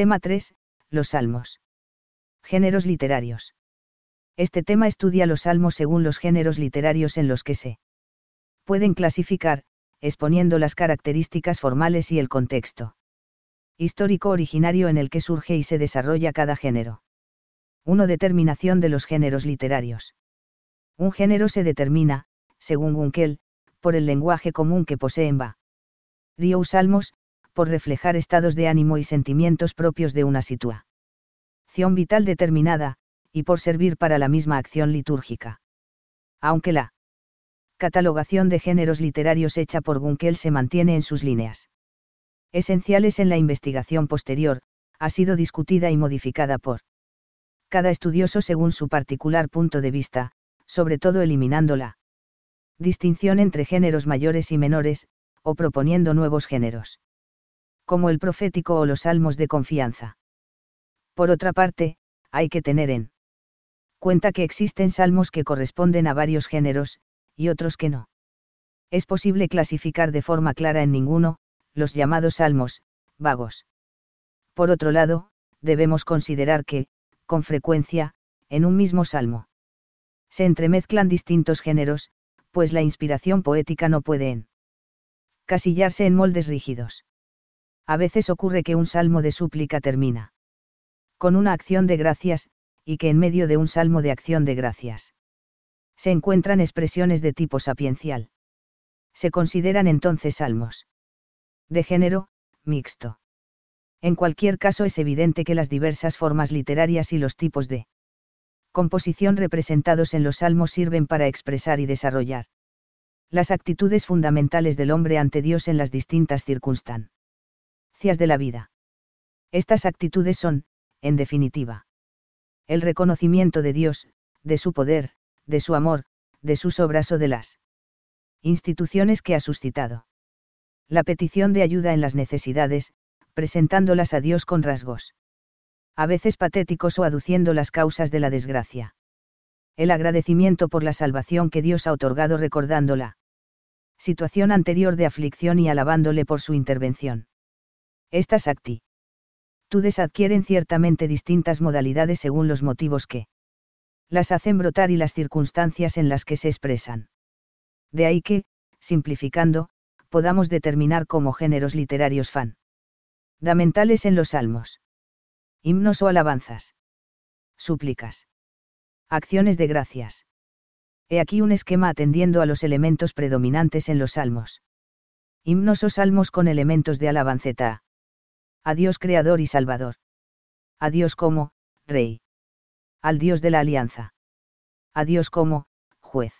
Tema 3. Los salmos. Géneros literarios. Este tema estudia los salmos según los géneros literarios en los que se pueden clasificar, exponiendo las características formales y el contexto histórico originario en el que surge y se desarrolla cada género. 1. Determinación de los géneros literarios. Un género se determina, según Gunkel, por el lenguaje común que poseen va. Río Salmos, por reflejar estados de ánimo y sentimientos propios de una situación vital determinada, y por servir para la misma acción litúrgica. Aunque la catalogación de géneros literarios hecha por Gunkel se mantiene en sus líneas esenciales en la investigación posterior, ha sido discutida y modificada por cada estudioso según su particular punto de vista, sobre todo eliminando la distinción entre géneros mayores y menores, o proponiendo nuevos géneros. Como el profético o los salmos de confianza. Por otra parte, hay que tener en cuenta que existen salmos que corresponden a varios géneros, y otros que no. Es posible clasificar de forma clara en ninguno, los llamados salmos, vagos. Por otro lado, debemos considerar que, con frecuencia, en un mismo salmo, se entremezclan distintos géneros, pues la inspiración poética no puede casillarse en moldes rígidos. A veces ocurre que un salmo de súplica termina con una acción de gracias, y que en medio de un salmo de acción de gracias se encuentran expresiones de tipo sapiencial. Se consideran entonces salmos de género, mixto. En cualquier caso es evidente que las diversas formas literarias y los tipos de composición representados en los salmos sirven para expresar y desarrollar las actitudes fundamentales del hombre ante Dios en las distintas circunstancias de la vida. Estas actitudes son, en definitiva, el reconocimiento de Dios, de su poder, de su amor, de sus obras o de las instituciones que ha suscitado. La petición de ayuda en las necesidades, presentándolas a Dios con rasgos. A veces patéticos o aduciendo las causas de la desgracia. El agradecimiento por la salvación que Dios ha otorgado recordándola situación anterior de aflicción y alabándole por su intervención. Estas actitudes adquieren ciertamente distintas modalidades según los motivos que las hacen brotar y las circunstancias en las que se expresan. De ahí que, simplificando, podamos determinar como géneros literarios fan. Fundamentales en los salmos. Himnos o alabanzas. Súplicas. Acciones de gracias. He aquí un esquema atendiendo a los elementos predominantes en los salmos. Himnos o salmos con elementos de alabanceta. A Dios Creador y Salvador. A Dios como, Rey. Al Dios de la Alianza. A Dios como, Juez.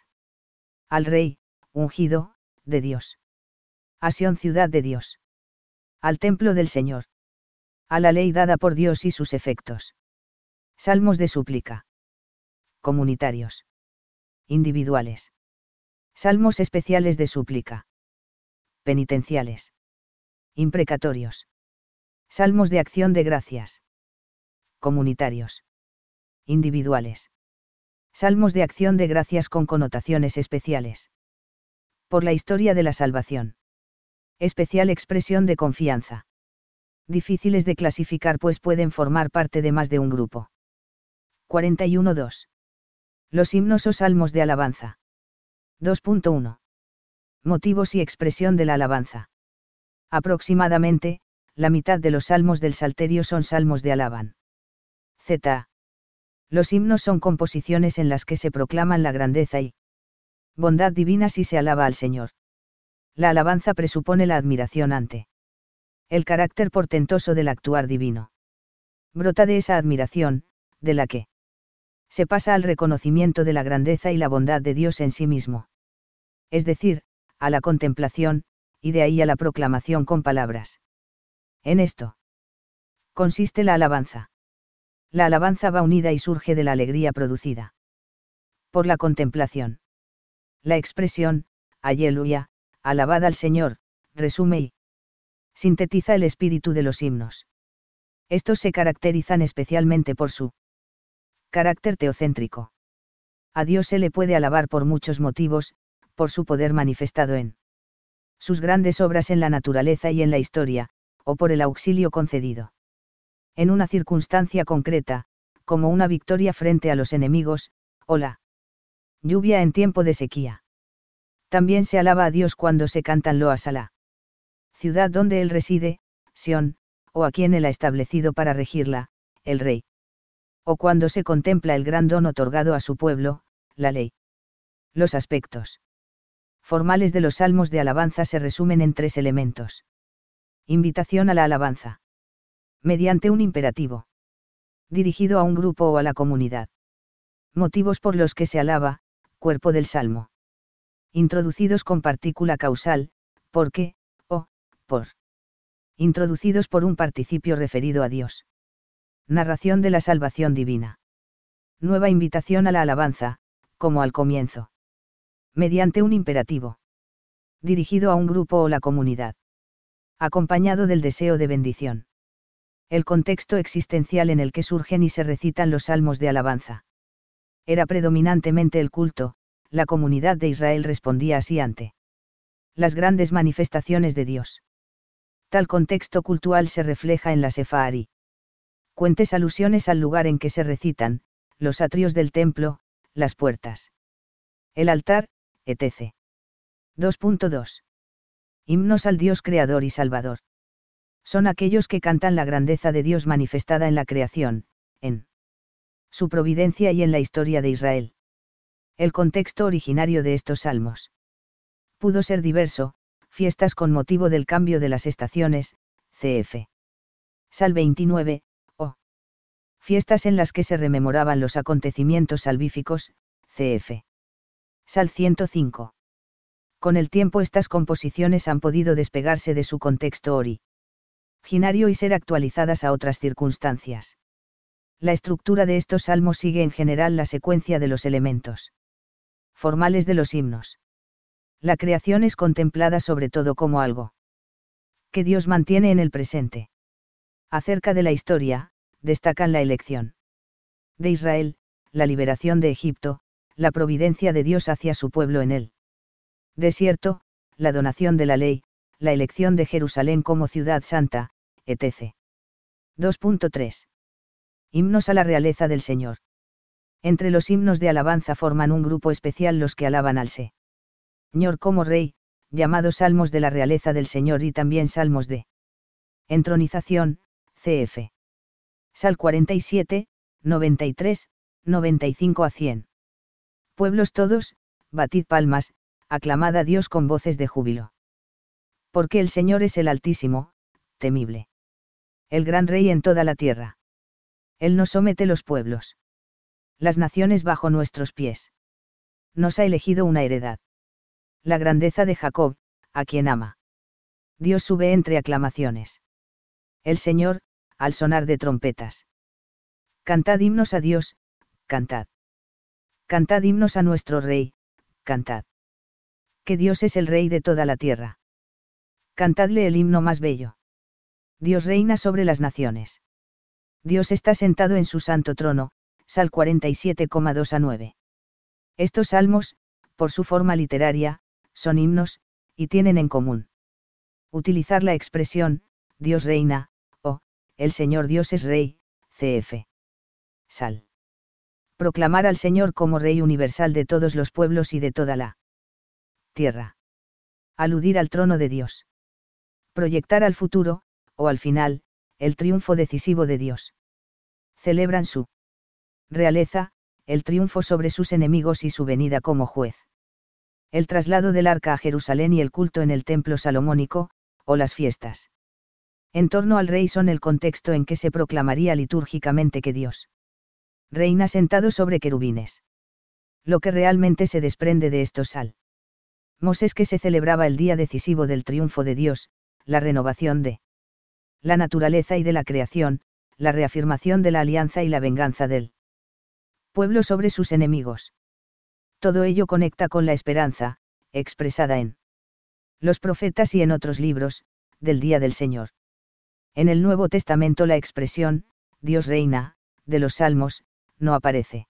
Al Rey, ungido, de Dios. A Sion ciudad de Dios. Al templo del Señor. A la ley dada por Dios y sus efectos. Salmos de súplica. Comunitarios individuales. Salmos especiales de súplica. Penitenciales. Imprecatorios. Salmos de acción de gracias. Comunitarios. Individuales. Salmos de acción de gracias con connotaciones especiales. Por la historia de la salvación. Especial expresión de confianza. Difíciles de clasificar pues pueden formar parte de más de un grupo. 41.2. Los himnos o salmos de alabanza. 2.1. Motivos y expresión de la alabanza. Aproximadamente, la mitad de los salmos del Salterio son salmos de alaban. Z. Los himnos son composiciones en las que se proclaman la grandeza y bondad divina si se alaba al Señor. La alabanza presupone la admiración ante el carácter portentoso del actuar divino. Brota de esa admiración, de la que se pasa al reconocimiento de la grandeza y la bondad de Dios en sí mismo. Es decir, a la contemplación, y de ahí a la proclamación con palabras. En esto consiste la alabanza. La alabanza va unida y surge de la alegría producida por la contemplación. La expresión, Aleluya, alabad al Señor, resume y sintetiza el espíritu de los himnos. Estos se caracterizan especialmente por su Carácter teocéntrico. A Dios se le puede alabar por muchos motivos, por su poder manifestado en sus grandes obras en la naturaleza y en la historia, o por el auxilio concedido. En una circunstancia concreta, como una victoria frente a los enemigos, o la lluvia en tiempo de sequía. También se alaba a Dios cuando se cantan loas a la ciudad donde él reside, Sión, o a quien él ha establecido para regirla, el rey. O cuando se contempla el gran don otorgado a su pueblo, la ley. Los aspectos formales de los salmos de alabanza se resumen en tres elementos. Invitación a la alabanza. Mediante un imperativo. Dirigido a un grupo o a la comunidad. Motivos por los que se alaba, cuerpo del salmo. Introducidos con partícula causal, porque, o, por. Introducidos por un participio referido a Dios. Narración de la salvación divina. Nueva invitación a la alabanza, como al comienzo. Mediante un imperativo. Dirigido a un grupo o la comunidad. Acompañado del deseo de bendición. El contexto existencial en el que surgen y se recitan los salmos de alabanza. Era predominantemente el culto, la comunidad de Israel respondía así ante las grandes manifestaciones de Dios. Tal contexto cultural se refleja en la Sefari. Cuentes alusiones al lugar en que se recitan, los atrios del templo, las puertas. El altar, etc. 2.2. Himnos al Dios Creador y Salvador. Son aquellos que cantan la grandeza de Dios manifestada en la creación, en su providencia y en la historia de Israel. El contexto originario de estos salmos pudo ser diverso, fiestas con motivo del cambio de las estaciones, cf. Sal 29, o fiestas en las que se rememoraban los acontecimientos salvíficos, cf. Sal 105. Con el tiempo estas composiciones han podido despegarse de su contexto originario y ser actualizadas a otras circunstancias. La estructura de estos salmos sigue en general la secuencia de los elementos formales de los himnos. La creación es contemplada sobre todo como algo que Dios mantiene en el presente. Acerca de la historia, destacan la elección de Israel, la liberación de Egipto, la providencia de Dios hacia su pueblo en el desierto, la donación de la ley, la elección de Jerusalén como ciudad santa, etc. 2.3. Himnos a la realeza del Señor. Entre los himnos de alabanza forman un grupo especial los que alaban al Señor como Rey, llamados Salmos de la realeza del Señor y también Salmos de entronización, cf. Sal 47, 93, 95 a 100 pueblos todos, batid palmas, aclamad a Dios con voces de júbilo. Porque el Señor es el Altísimo, temible. El gran Rey en toda la tierra. Él nos somete los pueblos. Las naciones bajo nuestros pies. Nos ha elegido una heredad. La grandeza de Jacob, a quien ama. Dios sube entre aclamaciones. El Señor, al sonar de trompetas. Cantad himnos a Dios, cantad. Cantad himnos a nuestro Rey, cantad. Que Dios es el Rey de toda la tierra. Cantadle el himno más bello. Dios reina sobre las naciones. Dios está sentado en su santo trono, Sal 47,2 a 9. Estos salmos, por su forma literaria, son himnos, y tienen en común. Utilizar la expresión, Dios reina, o, el Señor Dios es Rey, cf. Sal proclamar al Señor como Rey universal de todos los pueblos y de toda la tierra. Aludir al trono de Dios. Proyectar al futuro, o al final, el triunfo decisivo de Dios. Celebran su realeza, el triunfo sobre sus enemigos y su venida como juez. El traslado del arca a Jerusalén y el culto en el templo salomónico, o las fiestas. En torno al rey son el contexto en que se proclamaría litúrgicamente que Dios reina sentado sobre querubines. Lo que realmente se desprende de estos sal. Moses que se celebraba el día decisivo del triunfo de Dios, la renovación de la naturaleza y de la creación, la reafirmación de la alianza y la venganza del pueblo sobre sus enemigos. Todo ello conecta con la esperanza, expresada en los profetas y en otros libros, del día del Señor. En el Nuevo Testamento la expresión, Dios reina, de los Salmos, no aparece.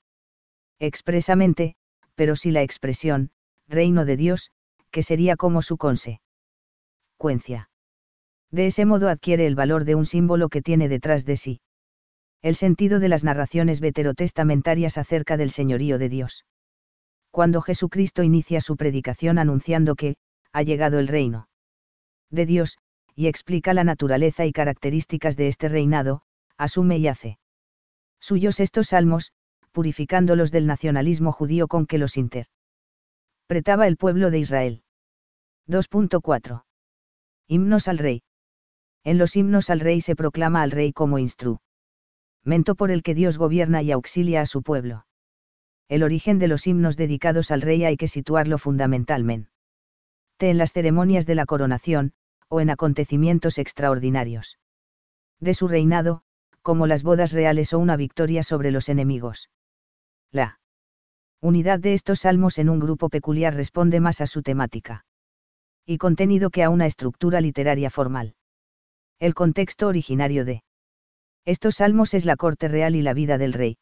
Expresamente, pero sí la expresión, reino de Dios, que sería como su consecuencia. De ese modo adquiere el valor de un símbolo que tiene detrás de sí. El sentido de las narraciones veterotestamentarias acerca del señorío de Dios. Cuando Jesucristo inicia su predicación anunciando que, ha llegado el reino de Dios, y explica la naturaleza y características de este reinado, asume y hace suyos estos salmos, purificándolos del nacionalismo judío con que los interpretaba el pueblo de Israel. 2.4. Himnos al rey. En los himnos al rey se proclama al rey como instrumento por el que Dios gobierna y auxilia a su pueblo. El origen de los himnos dedicados al rey hay que situarlo fundamentalmente en las ceremonias de la coronación, o en acontecimientos extraordinarios. De su reinado, como las bodas reales o una victoria sobre los enemigos. La unidad de estos salmos en un grupo peculiar responde más a su temática y contenido que a una estructura literaria formal. El contexto originario de estos salmos es la corte real y la vida del rey.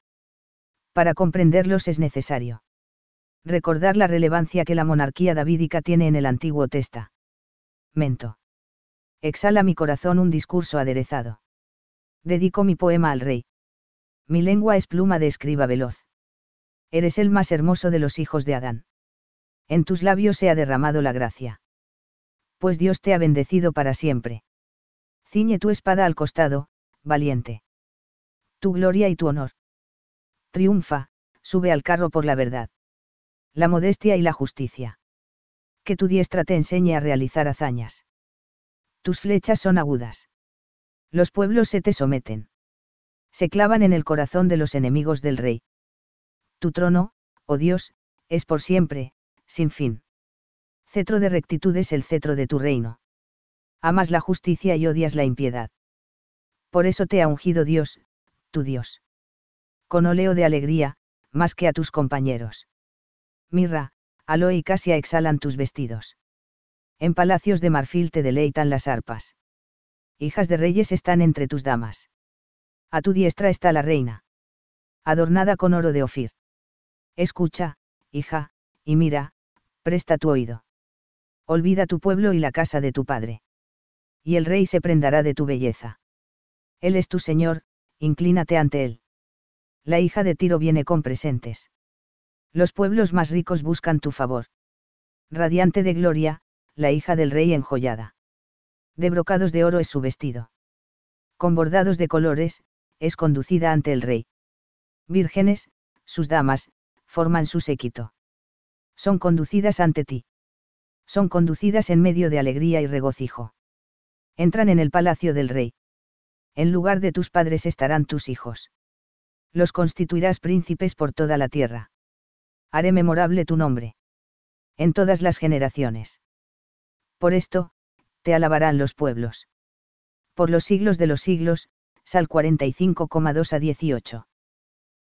Para comprenderlos es necesario recordar la relevancia que la monarquía davídica tiene en el Antiguo Testamento. Exhala mi corazón un discurso aderezado. Dedico mi poema al rey. Mi lengua es pluma de escriba veloz. Eres el más hermoso de los hijos de Adán. En tus labios se ha derramado la gracia. Pues Dios te ha bendecido para siempre. Ciñe tu espada al costado, valiente. Tu gloria y tu honor. Triunfa, sube al carro por la verdad. La modestia y la justicia. Que tu diestra te enseñe a realizar hazañas. Tus flechas son agudas. Los pueblos se te someten. Se clavan en el corazón de los enemigos del rey. Tu trono, oh Dios, es por siempre, sin fin. Cetro de rectitud es el cetro de tu reino amas la justicia y odias la impiedad. Por eso te ha ungido Dios, tu Dios. Con oleo de alegría, más que a tus compañeros. Mirra, aloe y casia exhalan tus vestidos. En palacios de marfil te deleitan las arpas. Hijas de reyes están entre tus damas. A tu diestra está la reina. Adornada con oro de Ofir. Escucha, hija, y mira, presta tu oído. Olvida tu pueblo y la casa de tu padre y el rey se prendará de tu belleza. Él es tu Señor, inclínate ante él. La hija de Tiro viene con presentes. Los pueblos más ricos buscan tu favor. Radiante de gloria, la hija del rey enjollada. De brocados de oro es su vestido. Con bordados de colores, es conducida ante el rey. Vírgenes, sus damas, forman su séquito. Son conducidas ante ti. Son conducidas en medio de alegría y regocijo entran en el palacio del rey. En lugar de tus padres estarán tus hijos. Los constituirás príncipes por toda la tierra. Haré memorable tu nombre. En todas las generaciones. Por esto, te alabarán los pueblos. Por los siglos de los siglos, Sal 45,2 a 18.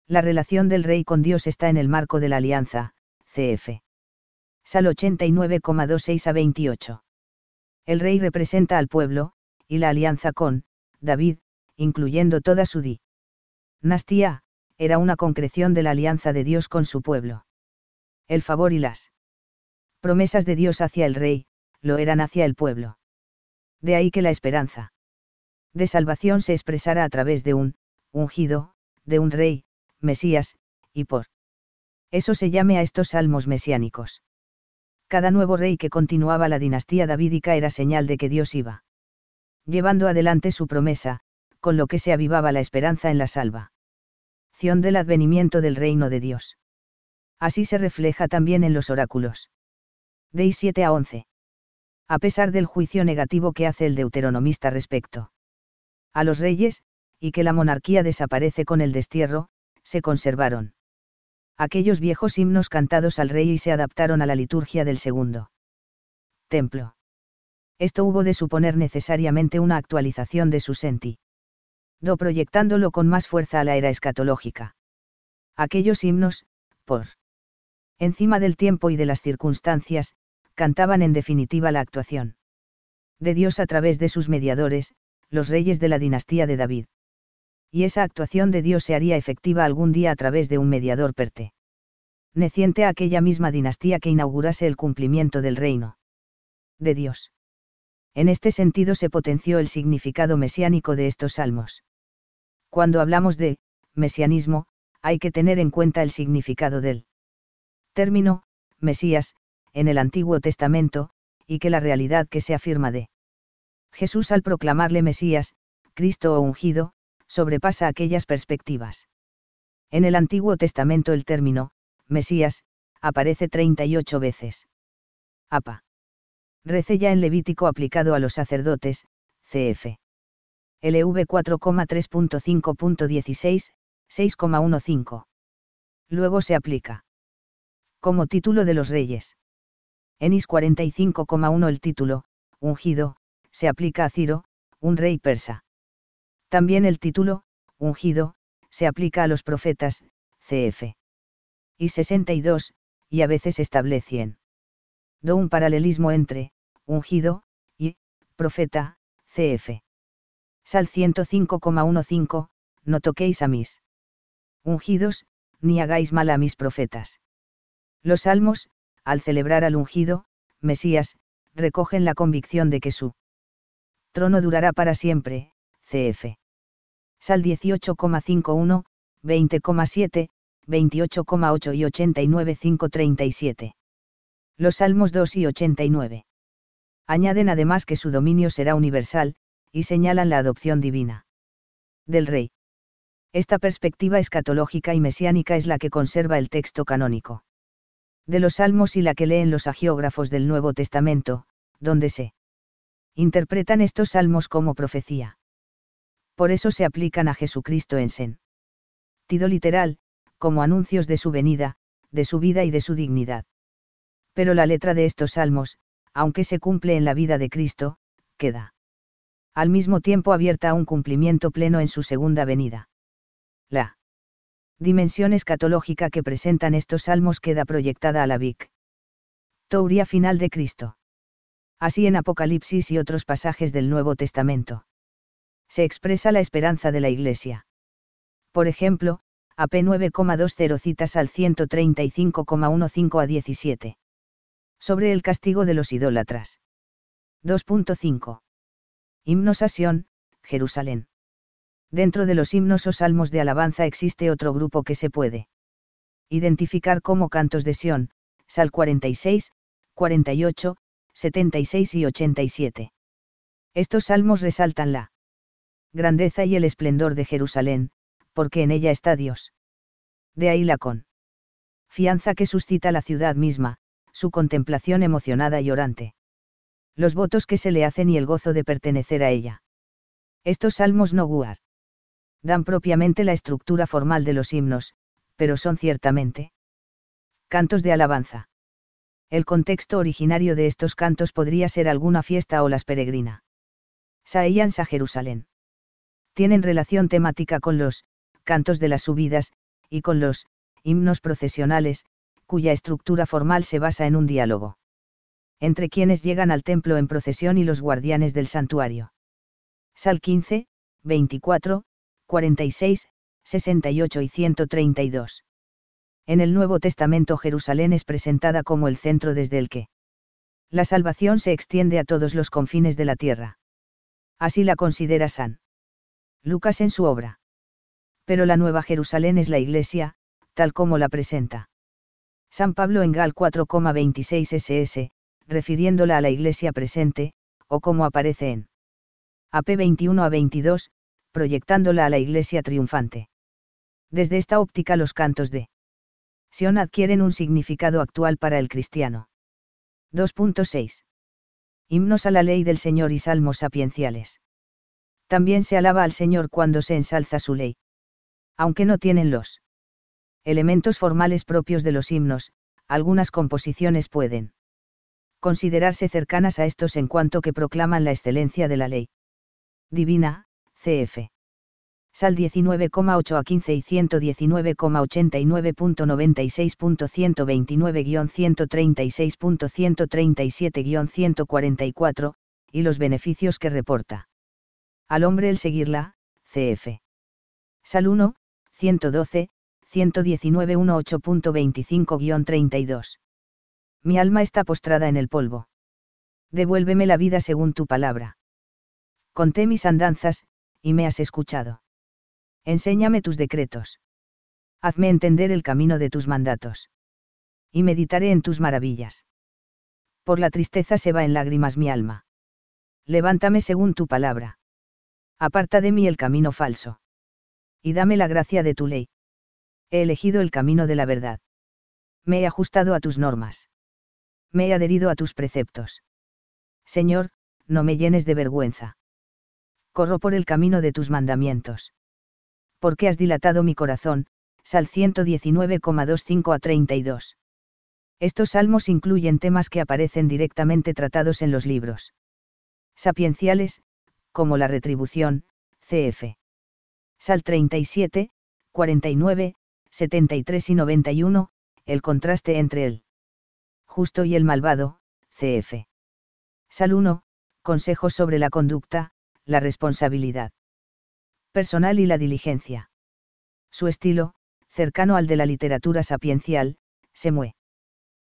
La relación del rey con Dios está en el marco de la alianza, CF. Sal 89,26 a 28. El rey representa al pueblo, y la alianza con, David, incluyendo toda su dinastía, era una concreción de la alianza de Dios con su pueblo. El favor y las promesas de Dios hacia el rey, lo eran hacia el pueblo. De ahí que la esperanza de salvación se expresara a través de un, ungido, de un rey, Mesías, y por eso se llame a estos salmos mesiánicos cada nuevo rey que continuaba la dinastía davídica era señal de que Dios iba llevando adelante su promesa, con lo que se avivaba la esperanza en la salva. del advenimiento del reino de Dios. Así se refleja también en los oráculos. De 7 a 11. A pesar del juicio negativo que hace el deuteronomista respecto a los reyes, y que la monarquía desaparece con el destierro, se conservaron aquellos viejos himnos cantados al rey y se adaptaron a la liturgia del segundo templo. Esto hubo de suponer necesariamente una actualización de su senti. Do proyectándolo con más fuerza a la era escatológica. Aquellos himnos, por encima del tiempo y de las circunstancias, cantaban en definitiva la actuación de Dios a través de sus mediadores, los reyes de la dinastía de David y esa actuación de Dios se haría efectiva algún día a través de un mediador perte. Neciente a aquella misma dinastía que inaugurase el cumplimiento del reino de Dios. En este sentido se potenció el significado mesiánico de estos salmos. Cuando hablamos de mesianismo, hay que tener en cuenta el significado del término, Mesías, en el Antiguo Testamento, y que la realidad que se afirma de Jesús al proclamarle Mesías, Cristo o ungido, sobrepasa aquellas perspectivas. En el Antiguo Testamento el término, Mesías, aparece 38 veces. APA. Recella en Levítico aplicado a los sacerdotes, CF. LV 4,3.5.16, 6,15. Luego se aplica. Como título de los reyes. En Is 45,1 el título, ungido, se aplica a Ciro, un rey persa. También el título, ungido, se aplica a los profetas, cf. Y 62, y a veces establecen. Do un paralelismo entre, ungido, y, profeta, cf. Sal 105,15, no toquéis a mis ungidos, ni hagáis mal a mis profetas. Los salmos, al celebrar al ungido, Mesías, recogen la convicción de que su trono durará para siempre, cf. Sal 18,51, 20,7, 28,8 y 89,537. Los Salmos 2 y 89. Añaden además que su dominio será universal, y señalan la adopción divina del rey. Esta perspectiva escatológica y mesiánica es la que conserva el texto canónico de los Salmos y la que leen los agiógrafos del Nuevo Testamento, donde se interpretan estos salmos como profecía. Por eso se aplican a Jesucristo en sentido literal, como anuncios de su venida, de su vida y de su dignidad. Pero la letra de estos salmos, aunque se cumple en la vida de Cristo, queda al mismo tiempo abierta a un cumplimiento pleno en su segunda venida. La dimensión escatológica que presentan estos salmos queda proyectada a la Vic. Tauria final de Cristo. Así en Apocalipsis y otros pasajes del Nuevo Testamento. Se expresa la esperanza de la Iglesia. Por ejemplo, AP 9,20 citas al 135,15 a 17. Sobre el castigo de los idólatras. 2.5. Himnos a Jerusalén. Dentro de los himnos o salmos de alabanza existe otro grupo que se puede identificar como cantos de Sión, Sal 46, 48, 76 y 87. Estos salmos resaltan la grandeza y el esplendor de Jerusalén, porque en ella está Dios. De ahí la con fianza que suscita la ciudad misma, su contemplación emocionada y orante. Los votos que se le hacen y el gozo de pertenecer a ella. Estos salmos no guar dan propiamente la estructura formal de los himnos, pero son ciertamente cantos de alabanza. El contexto originario de estos cantos podría ser alguna fiesta o las peregrina. Saíans a Jerusalén. Tienen relación temática con los cantos de las subidas, y con los himnos procesionales, cuya estructura formal se basa en un diálogo. Entre quienes llegan al templo en procesión y los guardianes del santuario. Sal 15, 24, 46, 68 y 132. En el Nuevo Testamento Jerusalén es presentada como el centro desde el que la salvación se extiende a todos los confines de la tierra. Así la considera San Lucas en su obra. Pero la Nueva Jerusalén es la Iglesia, tal como la presenta. San Pablo en Gal 4,26 ss, refiriéndola a la Iglesia presente, o como aparece en AP 21 a 22, proyectándola a la iglesia triunfante. Desde esta óptica los cantos de Sion adquieren un significado actual para el cristiano. 2.6. Himnos a la ley del Señor y salmos sapienciales. También se alaba al Señor cuando se ensalza su ley. Aunque no tienen los elementos formales propios de los himnos, algunas composiciones pueden considerarse cercanas a estos en cuanto que proclaman la excelencia de la ley divina, cf. Sal 19,8 a 15 y 119,89.96.129-136.137-144, y los beneficios que reporta. Al hombre el seguirla, cf. Sal 1, 112, 119 18.25-32. Mi alma está postrada en el polvo. Devuélveme la vida según tu palabra. Conté mis andanzas, y me has escuchado. Enséñame tus decretos. Hazme entender el camino de tus mandatos. Y meditaré en tus maravillas. Por la tristeza se va en lágrimas mi alma. Levántame según tu palabra. Aparta de mí el camino falso. Y dame la gracia de tu ley. He elegido el camino de la verdad. Me he ajustado a tus normas. Me he adherido a tus preceptos. Señor, no me llenes de vergüenza. Corro por el camino de tus mandamientos. Porque has dilatado mi corazón, Sal 119,25 a 32. Estos salmos incluyen temas que aparecen directamente tratados en los libros sapienciales, como la retribución, cf. Sal 37, 49, 73 y 91, el contraste entre el justo y el malvado, cf. Sal 1, consejos sobre la conducta, la responsabilidad personal y la diligencia. Su estilo, cercano al de la literatura sapiencial, se mueve.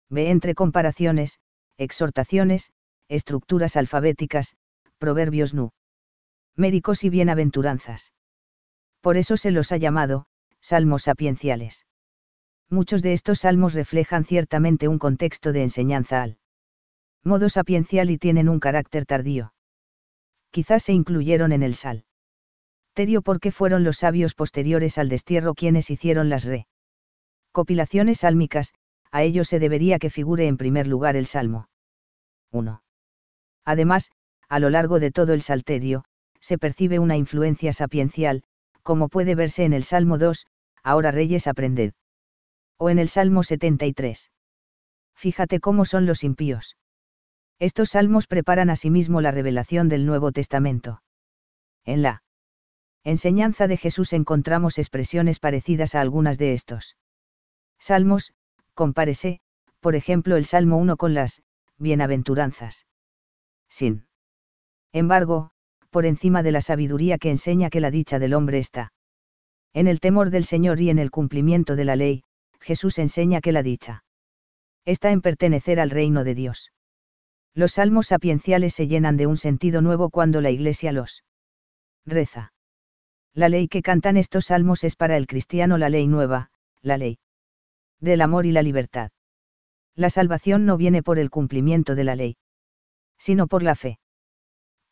Ve entre comparaciones, exhortaciones, estructuras alfabéticas, proverbios nu. Méricos y bienaventuranzas. Por eso se los ha llamado, salmos sapienciales. Muchos de estos salmos reflejan ciertamente un contexto de enseñanza al modo sapiencial y tienen un carácter tardío. Quizás se incluyeron en el sal. Terio porque fueron los sabios posteriores al destierro quienes hicieron las re. Compilaciones sálmicas, a ello se debería que figure en primer lugar el Salmo. 1. Además, a lo largo de todo el Salterio, se percibe una influencia sapiencial, como puede verse en el Salmo 2, Ahora Reyes aprended. O en el Salmo 73. Fíjate cómo son los impíos. Estos salmos preparan asimismo la revelación del Nuevo Testamento. En la enseñanza de Jesús encontramos expresiones parecidas a algunas de estos salmos, compárese, por ejemplo el Salmo 1 con las, bienaventuranzas. Sin embargo, por encima de la sabiduría que enseña que la dicha del hombre está. En el temor del Señor y en el cumplimiento de la ley, Jesús enseña que la dicha está en pertenecer al reino de Dios. Los salmos sapienciales se llenan de un sentido nuevo cuando la Iglesia los reza. La ley que cantan estos salmos es para el cristiano la ley nueva, la ley del amor y la libertad. La salvación no viene por el cumplimiento de la ley, sino por la fe.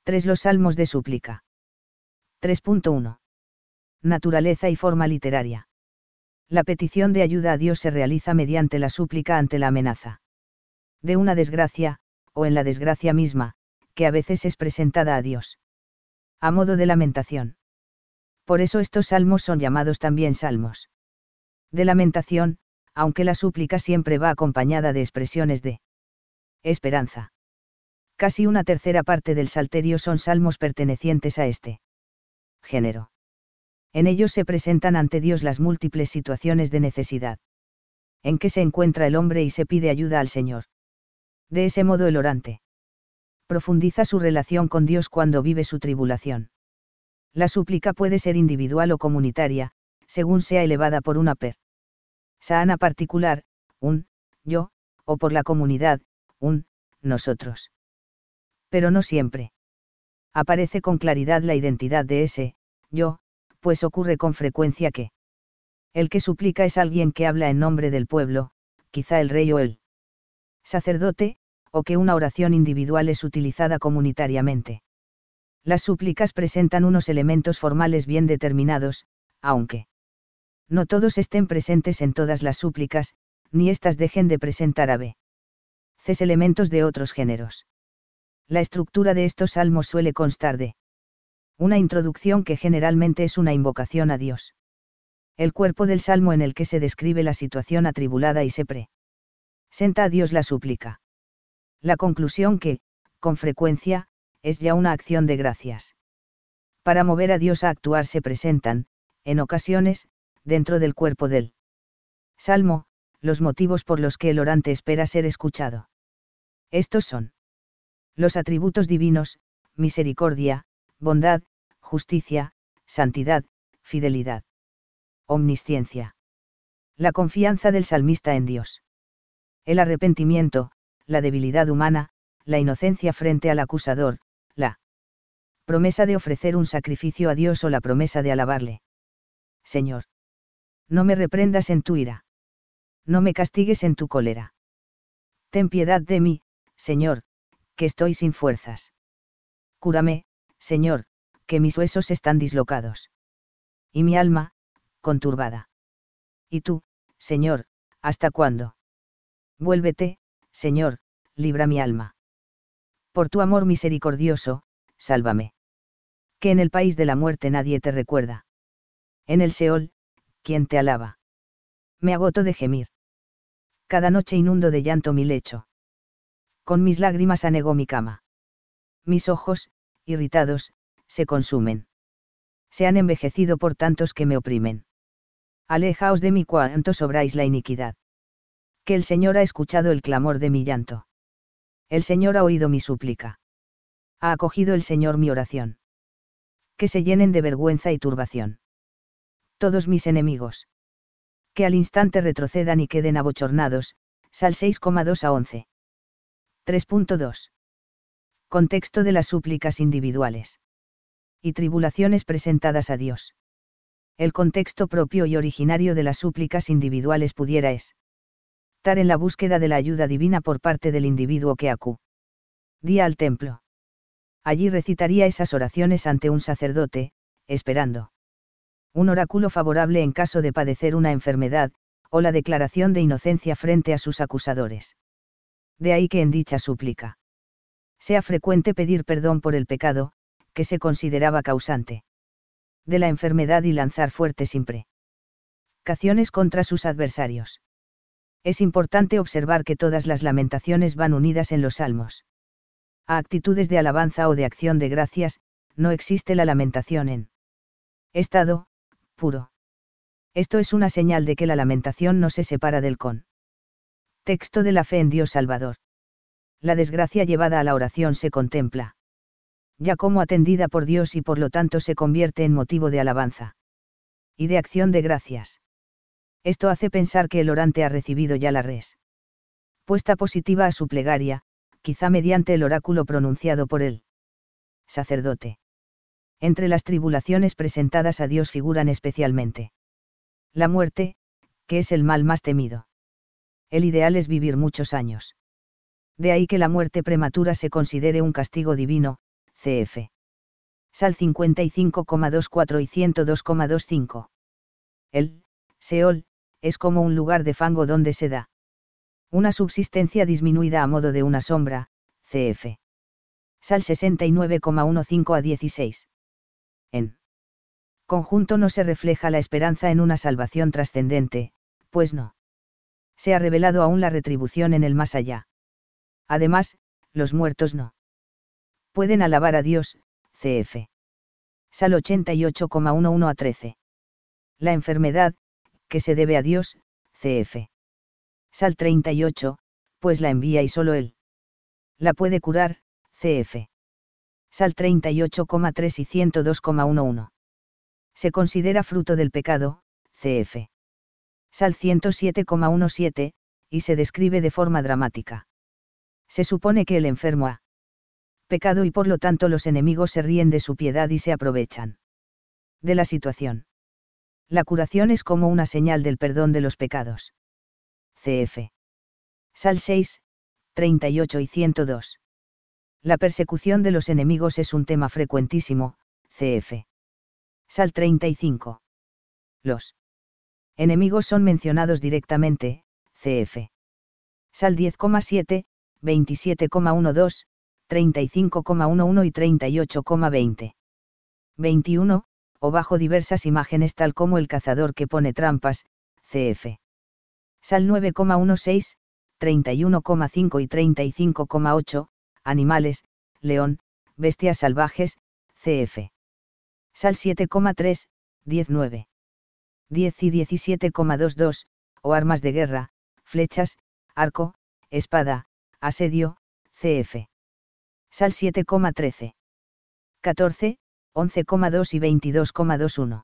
3. Los salmos de súplica. 3.1. Naturaleza y forma literaria. La petición de ayuda a Dios se realiza mediante la súplica ante la amenaza. De una desgracia, o en la desgracia misma, que a veces es presentada a Dios. A modo de lamentación. Por eso estos salmos son llamados también salmos. De lamentación, aunque la súplica siempre va acompañada de expresiones de esperanza. Casi una tercera parte del salterio son salmos pertenecientes a este género. En ellos se presentan ante Dios las múltiples situaciones de necesidad. En que se encuentra el hombre y se pide ayuda al Señor. De ese modo el orante profundiza su relación con Dios cuando vive su tribulación. La súplica puede ser individual o comunitaria, según sea elevada por una per Sana particular, un, yo, o por la comunidad, un, nosotros. Pero no siempre. Aparece con claridad la identidad de ese, yo, pues ocurre con frecuencia que el que suplica es alguien que habla en nombre del pueblo, quizá el rey o el sacerdote, o que una oración individual es utilizada comunitariamente. Las súplicas presentan unos elementos formales bien determinados, aunque no todos estén presentes en todas las súplicas, ni éstas dejen de presentar a veces elementos de otros géneros. La estructura de estos salmos suele constar de una introducción que generalmente es una invocación a Dios. El cuerpo del salmo en el que se describe la situación atribulada y se presenta a Dios la súplica. La conclusión que, con frecuencia, es ya una acción de gracias. Para mover a Dios a actuar se presentan, en ocasiones, dentro del cuerpo del Salmo, los motivos por los que el orante espera ser escuchado. Estos son los atributos divinos, misericordia, bondad, justicia, santidad, fidelidad. Omnisciencia. La confianza del salmista en Dios. El arrepentimiento, la debilidad humana, la inocencia frente al acusador, la promesa de ofrecer un sacrificio a Dios o la promesa de alabarle. Señor. No me reprendas en tu ira. No me castigues en tu cólera. Ten piedad de mí, Señor, que estoy sin fuerzas. Cúrame, Señor, que mis huesos están dislocados. Y mi alma, conturbada. Y tú, Señor, ¿hasta cuándo? Vuélvete, Señor, libra mi alma. Por tu amor misericordioso, sálvame. Que en el país de la muerte nadie te recuerda. En el Seol, ¿quién te alaba? Me agoto de gemir. Cada noche inundo de llanto mi lecho. Con mis lágrimas anegó mi cama. Mis ojos, irritados, se consumen. Se han envejecido por tantos que me oprimen. Alejaos de mí cuanto sobráis la iniquidad. Que el Señor ha escuchado el clamor de mi llanto. El Señor ha oído mi súplica. Ha acogido el Señor mi oración. Que se llenen de vergüenza y turbación. Todos mis enemigos. Que al instante retrocedan y queden abochornados. Sal 6,2 a 11. 3.2. Contexto de las súplicas individuales. Y tribulaciones presentadas a Dios. El contexto propio y originario de las súplicas individuales pudiera es estar en la búsqueda de la ayuda divina por parte del individuo que Día al templo. Allí recitaría esas oraciones ante un sacerdote, esperando un oráculo favorable en caso de padecer una enfermedad, o la declaración de inocencia frente a sus acusadores. De ahí que en dicha súplica sea frecuente pedir perdón por el pecado, que se consideraba causante de la enfermedad y lanzar fuertes imprecaciones contra sus adversarios. Es importante observar que todas las lamentaciones van unidas en los salmos. A actitudes de alabanza o de acción de gracias, no existe la lamentación en estado puro. Esto es una señal de que la lamentación no se separa del con. Texto de la fe en Dios Salvador la desgracia llevada a la oración se contempla. Ya como atendida por Dios y por lo tanto se convierte en motivo de alabanza. Y de acción de gracias. Esto hace pensar que el orante ha recibido ya la res. Puesta positiva a su plegaria, quizá mediante el oráculo pronunciado por él. Sacerdote. Entre las tribulaciones presentadas a Dios figuran especialmente. La muerte, que es el mal más temido. El ideal es vivir muchos años de ahí que la muerte prematura se considere un castigo divino, cf. Sal 55,24 y 102,25. El, Seol, es como un lugar de fango donde se da una subsistencia disminuida a modo de una sombra, cf. Sal 69,15 a 16. En conjunto no se refleja la esperanza en una salvación trascendente, pues no. Se ha revelado aún la retribución en el más allá. Además, los muertos no. Pueden alabar a Dios, cf. Sal 88,11 a 13. La enfermedad, que se debe a Dios, cf. Sal 38, pues la envía y solo Él. La puede curar, cf. Sal 38,3 y 102,11. Se considera fruto del pecado, cf. Sal 107,17, y se describe de forma dramática. Se supone que el enfermo ha pecado y por lo tanto los enemigos se ríen de su piedad y se aprovechan de la situación. La curación es como una señal del perdón de los pecados. CF. Sal 6, 38 y 102. La persecución de los enemigos es un tema frecuentísimo, CF. Sal 35. Los enemigos son mencionados directamente, CF. Sal 10,7, 27,12, 35,11 y 38,20. 21, o bajo diversas imágenes tal como el cazador que pone trampas, cf. Sal 9,16, 31,5 y 35,8, animales, león, bestias salvajes, cf. Sal 7,3, 19. 10 y 17,22, o armas de guerra, flechas, arco, espada, asedio, cf. Sal 7,13. 14, 11,2 y 22,21.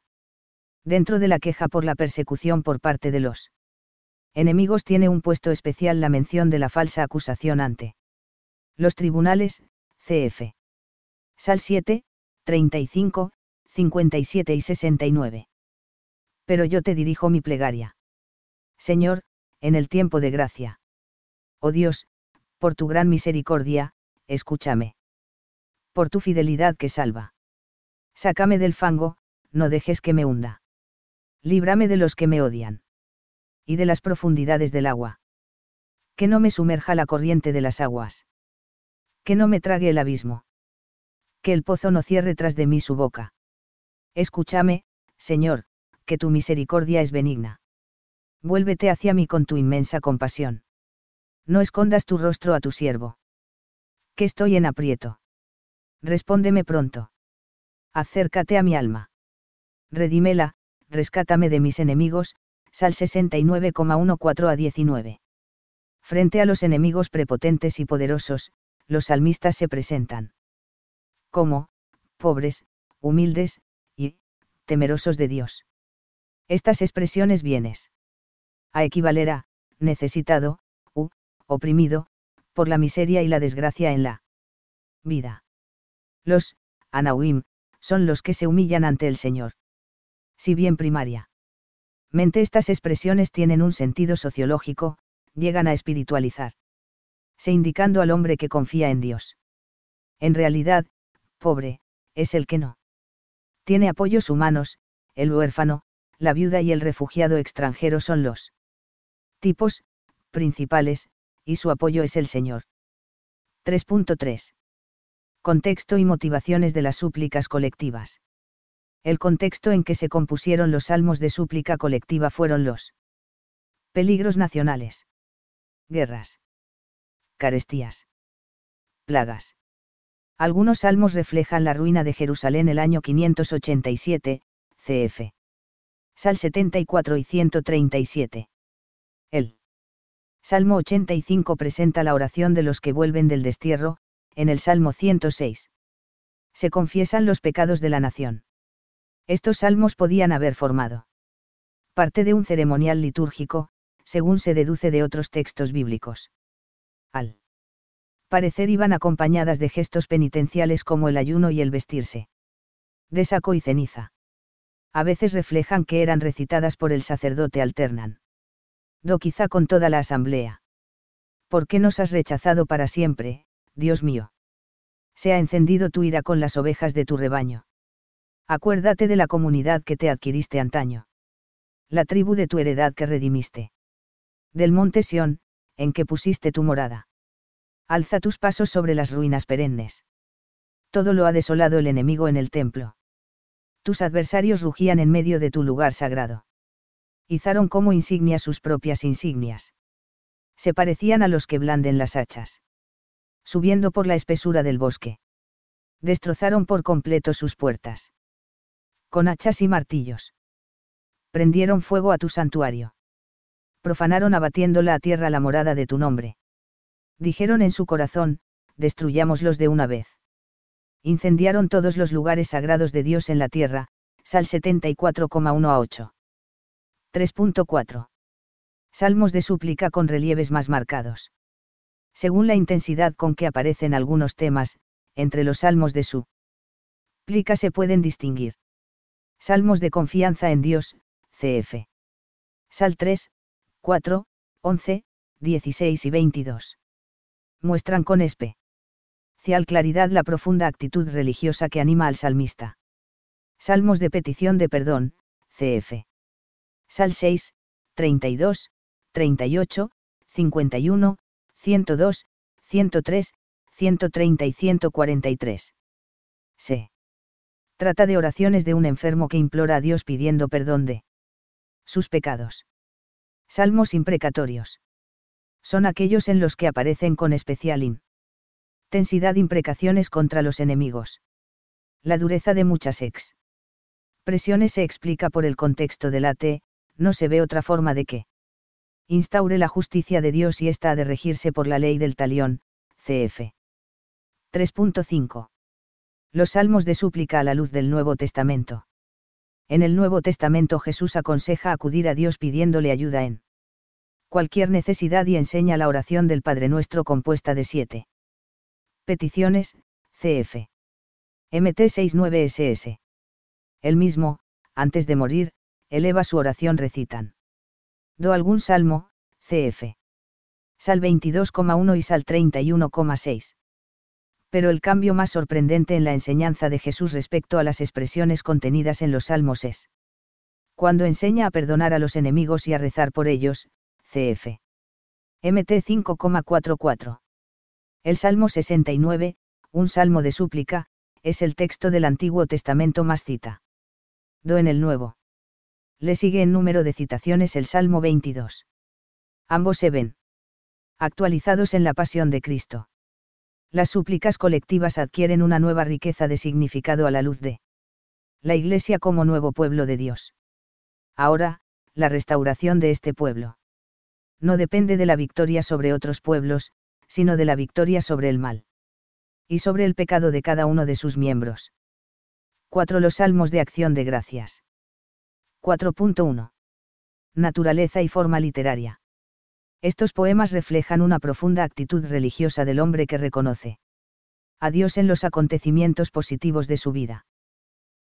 Dentro de la queja por la persecución por parte de los enemigos tiene un puesto especial la mención de la falsa acusación ante los tribunales, cf. Sal 7, 35, 57 y 69. Pero yo te dirijo mi plegaria. Señor, en el tiempo de gracia. Oh Dios, por tu gran misericordia, escúchame. Por tu fidelidad que salva. Sácame del fango, no dejes que me hunda. Líbrame de los que me odian. Y de las profundidades del agua. Que no me sumerja la corriente de las aguas. Que no me trague el abismo. Que el pozo no cierre tras de mí su boca. Escúchame, Señor, que tu misericordia es benigna. Vuélvete hacia mí con tu inmensa compasión. No escondas tu rostro a tu siervo. Que estoy en aprieto. Respóndeme pronto. Acércate a mi alma. Redímela, rescátame de mis enemigos, Sal 69,14 a 19. Frente a los enemigos prepotentes y poderosos, los salmistas se presentan como, pobres, humildes, y, temerosos de Dios. Estas expresiones vienes a equivaler a, necesitado, u, oprimido, por la miseria y la desgracia en la vida. Los, anauim, son los que se humillan ante el Señor. Si bien primaria. Mente estas expresiones tienen un sentido sociológico, llegan a espiritualizar. Se indicando al hombre que confía en Dios. En realidad, pobre, es el que no. Tiene apoyos humanos, el huérfano, la viuda y el refugiado extranjero son los tipos, principales, y su apoyo es el Señor. 3.3. Contexto y motivaciones de las súplicas colectivas. El contexto en que se compusieron los salmos de súplica colectiva fueron los peligros nacionales, guerras, carestías, plagas. Algunos salmos reflejan la ruina de Jerusalén el año 587, cf. Sal 74 y 137. El Salmo 85 presenta la oración de los que vuelven del destierro, en el Salmo 106. Se confiesan los pecados de la nación. Estos salmos podían haber formado parte de un ceremonial litúrgico, según se deduce de otros textos bíblicos. Al parecer iban acompañadas de gestos penitenciales como el ayuno y el vestirse. De saco y ceniza. A veces reflejan que eran recitadas por el sacerdote alternan. Do quizá con toda la asamblea. ¿Por qué nos has rechazado para siempre, Dios mío? Se ha encendido tu ira con las ovejas de tu rebaño. Acuérdate de la comunidad que te adquiriste antaño. La tribu de tu heredad que redimiste. Del monte Sión, en que pusiste tu morada. Alza tus pasos sobre las ruinas perennes. Todo lo ha desolado el enemigo en el templo. Tus adversarios rugían en medio de tu lugar sagrado. Izaron como insignia sus propias insignias. Se parecían a los que blanden las hachas. Subiendo por la espesura del bosque. Destrozaron por completo sus puertas. Con hachas y martillos. Prendieron fuego a tu santuario. Profanaron abatiéndola a tierra la morada de tu nombre dijeron en su corazón, destruyámoslos de una vez. Incendiaron todos los lugares sagrados de Dios en la tierra, Sal 74,1 a 8. 3.4. Salmos de súplica con relieves más marcados. Según la intensidad con que aparecen algunos temas, entre los salmos de su plica se pueden distinguir. Salmos de confianza en Dios, CF. Sal 3, 4, 11, 16 y 22 muestran con claridad la profunda actitud religiosa que anima al salmista. Salmos de petición de perdón, cf. Sal 6, 32, 38, 51, 102, 103, 130 y 143. Se trata de oraciones de un enfermo que implora a Dios pidiendo perdón de sus pecados. Salmos imprecatorios son aquellos en los que aparecen con especial intensidad imprecaciones contra los enemigos. La dureza de muchas ex presiones se explica por el contexto del AT, no se ve otra forma de que instaure la justicia de Dios y ésta ha de regirse por la ley del talión, cf. 3.5. Los salmos de súplica a la luz del Nuevo Testamento. En el Nuevo Testamento Jesús aconseja acudir a Dios pidiéndole ayuda en cualquier necesidad y enseña la oración del Padre Nuestro compuesta de siete peticiones, cf. MT69SS. El mismo, antes de morir, eleva su oración recitan. Do algún salmo, cf. Sal 22,1 y Sal 31,6. Pero el cambio más sorprendente en la enseñanza de Jesús respecto a las expresiones contenidas en los salmos es. Cuando enseña a perdonar a los enemigos y a rezar por ellos, cf. MT 5,44. El Salmo 69, un salmo de súplica, es el texto del Antiguo Testamento más cita. Do en el Nuevo. Le sigue en número de citaciones el Salmo 22. Ambos se ven actualizados en la pasión de Cristo. Las súplicas colectivas adquieren una nueva riqueza de significado a la luz de la Iglesia como nuevo pueblo de Dios. Ahora, la restauración de este pueblo no depende de la victoria sobre otros pueblos, sino de la victoria sobre el mal. Y sobre el pecado de cada uno de sus miembros. 4. Los salmos de acción de gracias. 4.1. Naturaleza y forma literaria. Estos poemas reflejan una profunda actitud religiosa del hombre que reconoce a Dios en los acontecimientos positivos de su vida.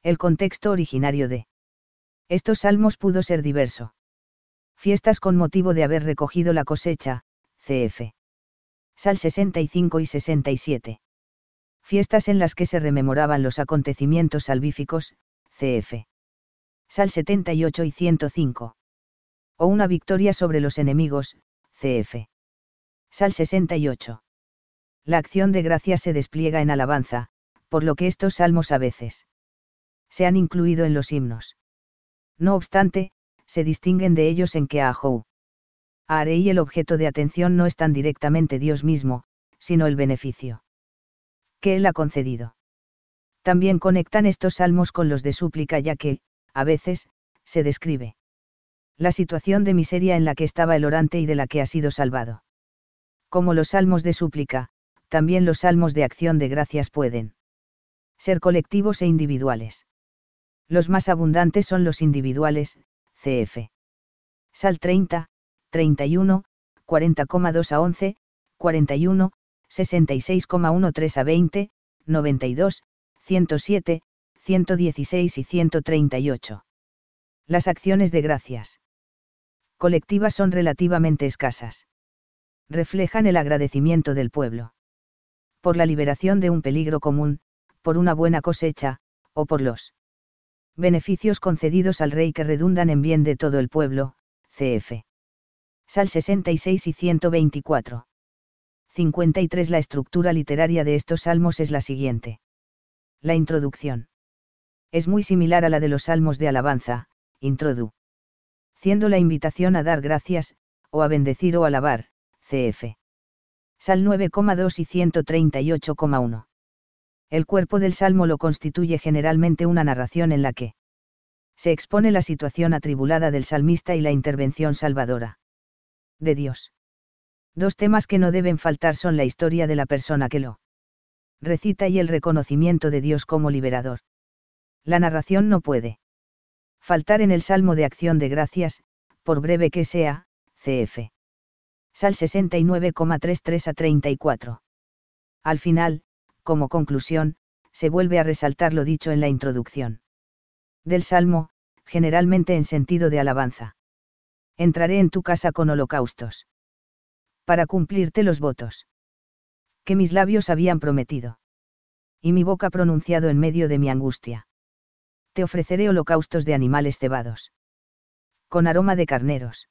El contexto originario de estos salmos pudo ser diverso. Fiestas con motivo de haber recogido la cosecha, cf. Sal 65 y 67. Fiestas en las que se rememoraban los acontecimientos salvíficos, cf. Sal 78 y 105. O una victoria sobre los enemigos, cf. Sal 68. La acción de gracia se despliega en alabanza, por lo que estos salmos a veces se han incluido en los himnos. No obstante, se distinguen de ellos en que a. Arei el objeto de atención no es tan directamente Dios mismo, sino el beneficio que Él ha concedido. También conectan estos salmos con los de súplica ya que, a veces, se describe la situación de miseria en la que estaba el orante y de la que ha sido salvado. Como los salmos de súplica, también los salmos de acción de gracias pueden ser colectivos e individuales. Los más abundantes son los individuales, cf. Sal 30, 31, 40,2 a 11, 41, 66,13 a 20, 92, 107, 116 y 138. Las acciones de gracias colectivas son relativamente escasas. Reflejan el agradecimiento del pueblo. Por la liberación de un peligro común, por una buena cosecha, o por los beneficios concedidos al rey que redundan en bien de todo el pueblo, cf. Sal 66 y 124. 53 La estructura literaria de estos salmos es la siguiente. La introducción. Es muy similar a la de los salmos de alabanza, introdu siendo la invitación a dar gracias, o a bendecir o alabar, cf. Sal 9,2 y 138,1. El cuerpo del salmo lo constituye generalmente una narración en la que se expone la situación atribulada del salmista y la intervención salvadora de Dios. Dos temas que no deben faltar son la historia de la persona que lo recita y el reconocimiento de Dios como liberador. La narración no puede faltar en el Salmo de Acción de Gracias, por breve que sea, cf. Sal 69,33 a 34. Al final, como conclusión, se vuelve a resaltar lo dicho en la introducción. Del Salmo, generalmente en sentido de alabanza. Entraré en tu casa con holocaustos. Para cumplirte los votos. Que mis labios habían prometido. Y mi boca pronunciado en medio de mi angustia te ofreceré holocaustos de animales cebados. Con aroma de carneros.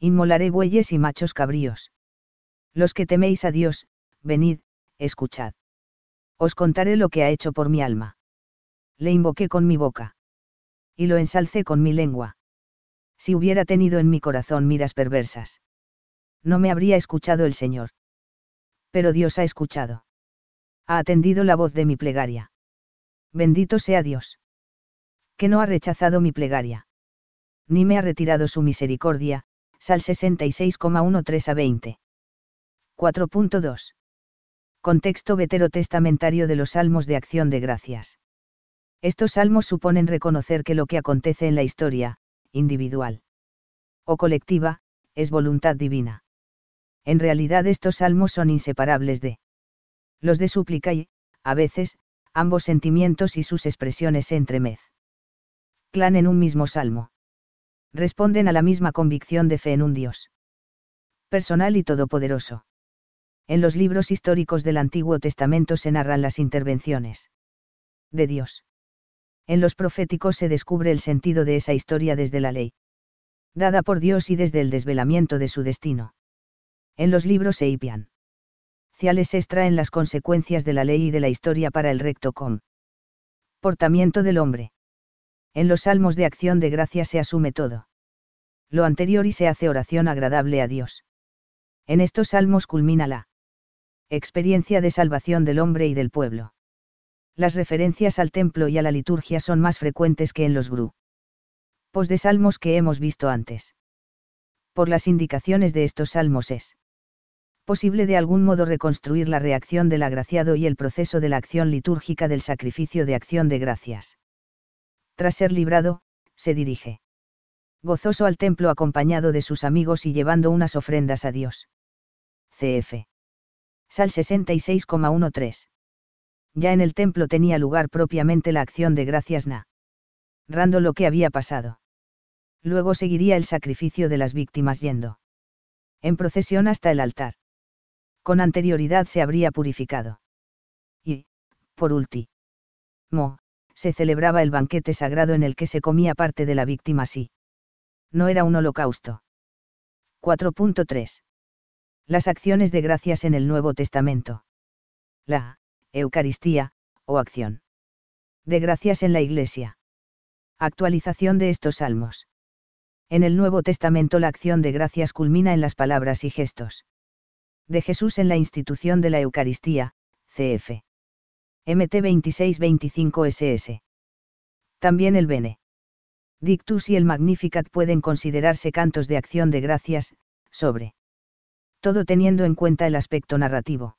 Inmolaré bueyes y machos cabríos. Los que teméis a Dios, venid, escuchad. Os contaré lo que ha hecho por mi alma. Le invoqué con mi boca. Y lo ensalcé con mi lengua. Si hubiera tenido en mi corazón miras perversas. No me habría escuchado el Señor. Pero Dios ha escuchado. Ha atendido la voz de mi plegaria. Bendito sea Dios que no ha rechazado mi plegaria. Ni me ha retirado su misericordia, Sal 66,13 a 20. 4.2. Contexto veterotestamentario de los salmos de acción de gracias. Estos salmos suponen reconocer que lo que acontece en la historia, individual o colectiva, es voluntad divina. En realidad estos salmos son inseparables de los de súplica y, a veces, ambos sentimientos y sus expresiones se entremez clan en un mismo salmo. Responden a la misma convicción de fe en un Dios personal y todopoderoso. En los libros históricos del Antiguo Testamento se narran las intervenciones de Dios. En los proféticos se descubre el sentido de esa historia desde la ley dada por Dios y desde el desvelamiento de su destino. En los libros Eipian. Ciales extraen las consecuencias de la ley y de la historia para el recto comportamiento del hombre. En los salmos de acción de gracia se asume todo. Lo anterior y se hace oración agradable a Dios. En estos salmos culmina la experiencia de salvación del hombre y del pueblo. Las referencias al templo y a la liturgia son más frecuentes que en los grupos de salmos que hemos visto antes. Por las indicaciones de estos salmos es posible de algún modo reconstruir la reacción del agraciado y el proceso de la acción litúrgica del sacrificio de acción de gracias. Tras ser librado, se dirige gozoso al templo acompañado de sus amigos y llevando unas ofrendas a Dios. CF. Sal 66,13. Ya en el templo tenía lugar propiamente la acción de gracias narrando lo que había pasado. Luego seguiría el sacrificio de las víctimas yendo en procesión hasta el altar. Con anterioridad se habría purificado. Y, por último, se celebraba el banquete sagrado en el que se comía parte de la víctima sí. No era un holocausto. 4.3 las acciones de gracias en el Nuevo Testamento. La Eucaristía, o acción de gracias en la Iglesia. Actualización de estos salmos. En el Nuevo Testamento la acción de gracias culmina en las palabras y gestos de Jesús en la institución de la Eucaristía, cf. MT 2625 SS. También el Bene. Dictus y el Magnificat pueden considerarse cantos de acción de gracias, sobre todo teniendo en cuenta el aspecto narrativo.